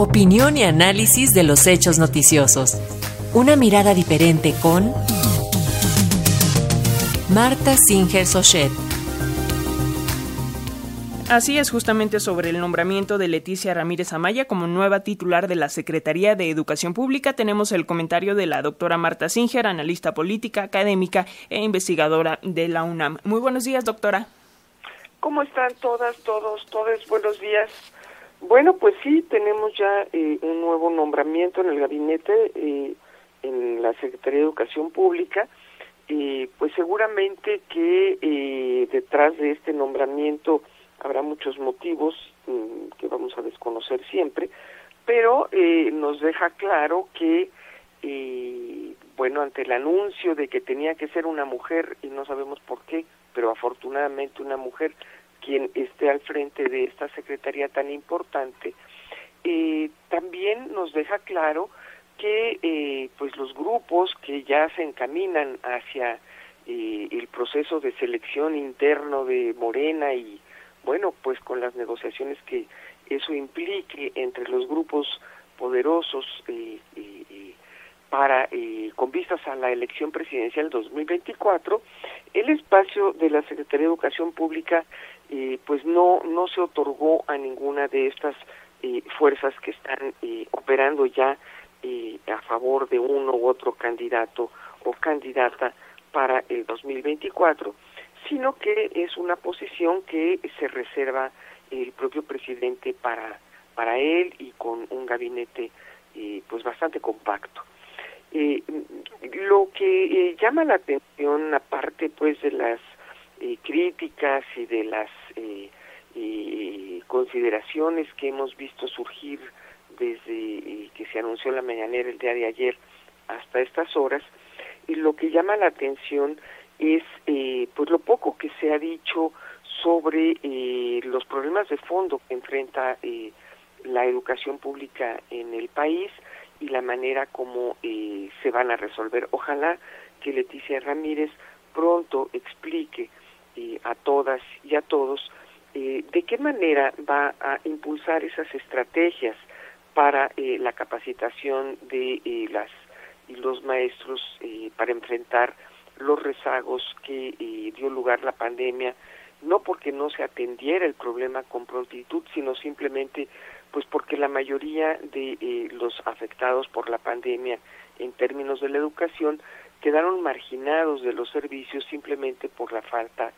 Opinión y análisis de los hechos noticiosos. Una mirada diferente con Marta Singer Sochet. Así es, justamente sobre el nombramiento de Leticia Ramírez Amaya como nueva titular de la Secretaría de Educación Pública, tenemos el comentario de la doctora Marta Singer, analista política, académica e investigadora de la UNAM. Muy buenos días, doctora. ¿Cómo están todas, todos, todos? Buenos días. Bueno, pues sí, tenemos ya eh, un nuevo nombramiento en el gabinete, eh, en la Secretaría de Educación Pública. Eh, pues seguramente que detrás de este nombramiento habrá muchos motivos mm, que vamos a desconocer siempre, pero eh, nos deja claro que, eh, bueno, ante el anuncio de que tenía que ser una mujer, y no sabemos por qué, pero afortunadamente una mujer quien esté al frente de esta secretaría tan importante, eh, también nos deja claro que eh, pues los grupos que ya se encaminan hacia eh, el proceso de selección interno de Morena y bueno, pues con las negociaciones que eso implique entre los grupos poderosos eh, eh, para con vistas a la elección presidencial 2024, el espacio de la Secretaría de Educación Pública pues no no se otorgó a ninguna de estas fuerzas que están operando ya a favor de uno u otro candidato o candidata para el 2024 sino que es una posición que se reserva el propio presidente para para él y con un gabinete eh, pues bastante compacto. Eh, lo que eh, llama la atención aparte pues de las eh, críticas y de las consideraciones que hemos visto surgir desde que se anunció la mañanera el día de ayer hasta estas horas, y lo que llama la atención es eh, pues lo poco que se ha dicho sobre eh, los problemas de fondo que enfrenta eh, la educación pública en el país y la manera como eh, se van a resolver. Ojalá que Leticia Ramírez pronto explique eh, a todas y a todos eh, de qué manera va a impulsar esas estrategias para eh, la capacitación de eh, las y los maestros para enfrentar los rezagos que dio lugar la pandemia, no porque no se atendiera el problema con prontitud, sino simplemente pues porque la mayoría de los afectados por la pandemia en términos de la educación quedaron marginados de los servicios simplemente por la falta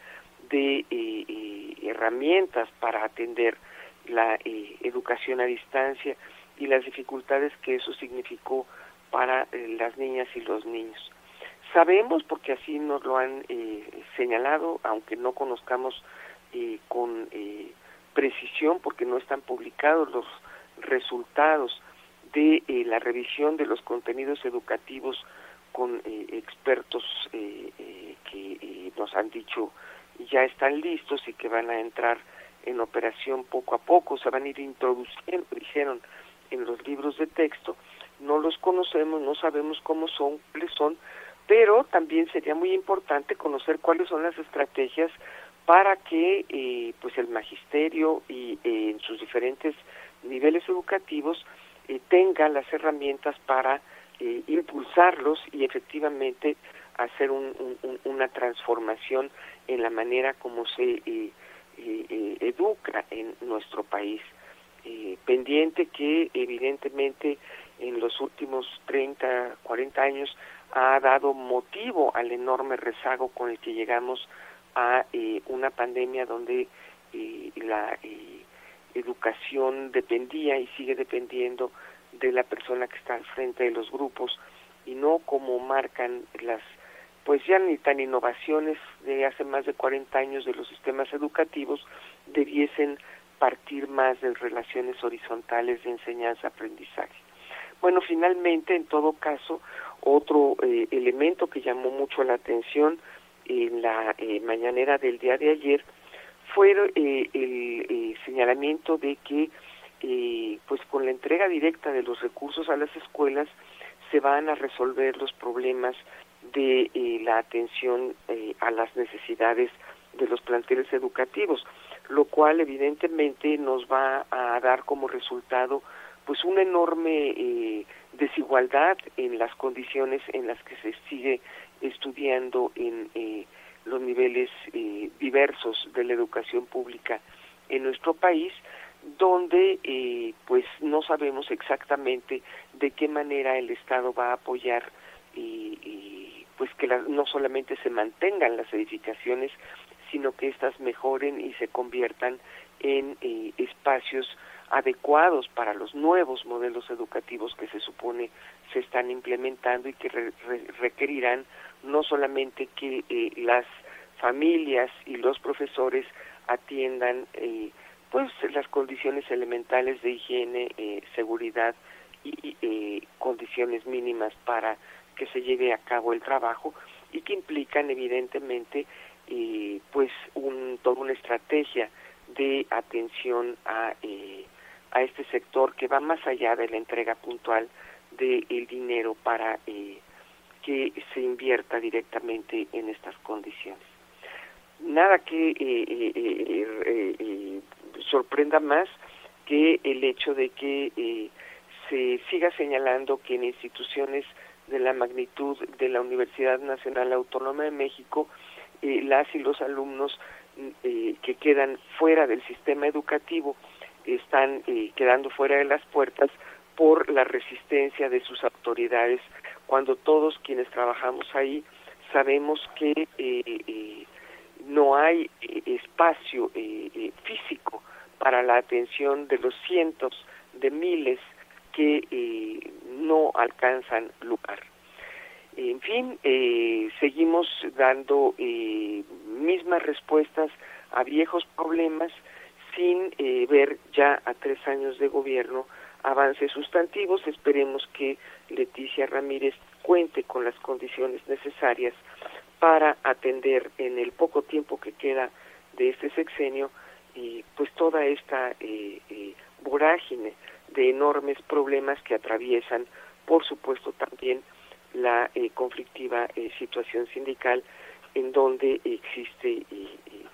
de eh, herramientas para atender la educación a distancia y las dificultades que eso significó para las niñas y los niños. Sabemos, porque así nos lo han eh, señalado, aunque no conozcamos eh, con eh, precisión, porque no están publicados los resultados de eh, la revisión de los contenidos educativos con eh, expertos eh, eh, que eh, nos han dicho ya están listos y que van a entrar en operación poco a poco, se van a ir introduciendo, dijeron en los libros de texto, no los conocemos, no sabemos cómo son, cuáles son, pero también sería muy importante conocer cuáles son las estrategias para que eh, pues el magisterio y eh, en sus diferentes niveles educativos eh, tenga las herramientas para eh, impulsarlos y efectivamente hacer un, un, una transformación en la manera como se eh, eh, educa en nuestro país. pendiente que evidentemente en los últimos 30, 40 años ha dado motivo al enorme rezago con el que llegamos a eh, una pandemia donde eh, la eh, educación dependía y sigue dependiendo de la persona que está al frente de los grupos y no como marcan las pues ya ni tan innovaciones de hace más de 40 años de los sistemas educativos debiesen partir más de relaciones horizontales de enseñanza-aprendizaje. Bueno, finalmente, en todo caso, otro eh, elemento que llamó mucho la atención en la eh, mañanera del día de ayer fue eh, el eh, señalamiento de que eh, pues con la entrega directa de los recursos a las escuelas se van a resolver los problemas de eh, la atención eh, a las necesidades de los planteles educativos. lo cual evidentemente nos va a dar como resultado pues una enorme eh, desigualdad en las condiciones en las que se sigue estudiando en eh, los niveles diversos de la educación pública en nuestro país donde eh, pues no sabemos exactamente de qué manera el Estado va a apoyar y, pues que no solamente se mantengan las edificaciones sino que éstas mejoren y se conviertan en eh, espacios adecuados para los nuevos modelos educativos que se supone se están implementando y que requerirán no solamente que eh, las familias y los profesores atiendan eh, pues las condiciones elementales de higiene, eh, seguridad y eh, condiciones mínimas para que se lleve a cabo el trabajo y que implican evidentemente eh, pues un, toda una estrategia de atención a, a este sector que va más allá de la entrega puntual del dinero para que se invierta directamente en estas condiciones. Nada que eh, sorprenda más que el hecho de que eh, se siga señalando que en instituciones de la magnitud de la Universidad Nacional Autónoma de México, eh, las y los alumnos eh, que quedan fuera del sistema educativo están quedando fuera de las puertas por la resistencia de sus autoridades, cuando todos quienes trabajamos ahí sabemos que no hay espacio físico para la atención de los cientos de miles que eh, no alcanzan lugar. En fin, eh, seguimos dando eh, mismas respuestas a viejos problemas sin ver ya a tres años de gobierno avances sustantivos. Esperemos que Leticia Ramírez cuente con las condiciones necesarias para atender en el poco tiempo que queda de este sexenio y pues toda esta eh, eh, vorágine de enormes problemas que atraviesan, por supuesto, también la eh, conflictiva situación sindical en donde existe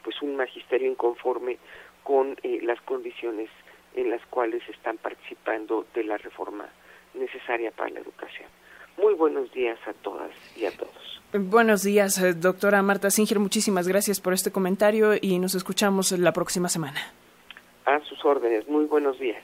pues un magisterio inconforme con las condiciones en las cuales están participando de la reforma necesaria para la educación. Muy buenos días a todas y a todos. Buenos días, eh, doctora Marta Singer. Muchísimas gracias por este comentario y nos escuchamos la próxima semana. A sus órdenes. Muy buenos días.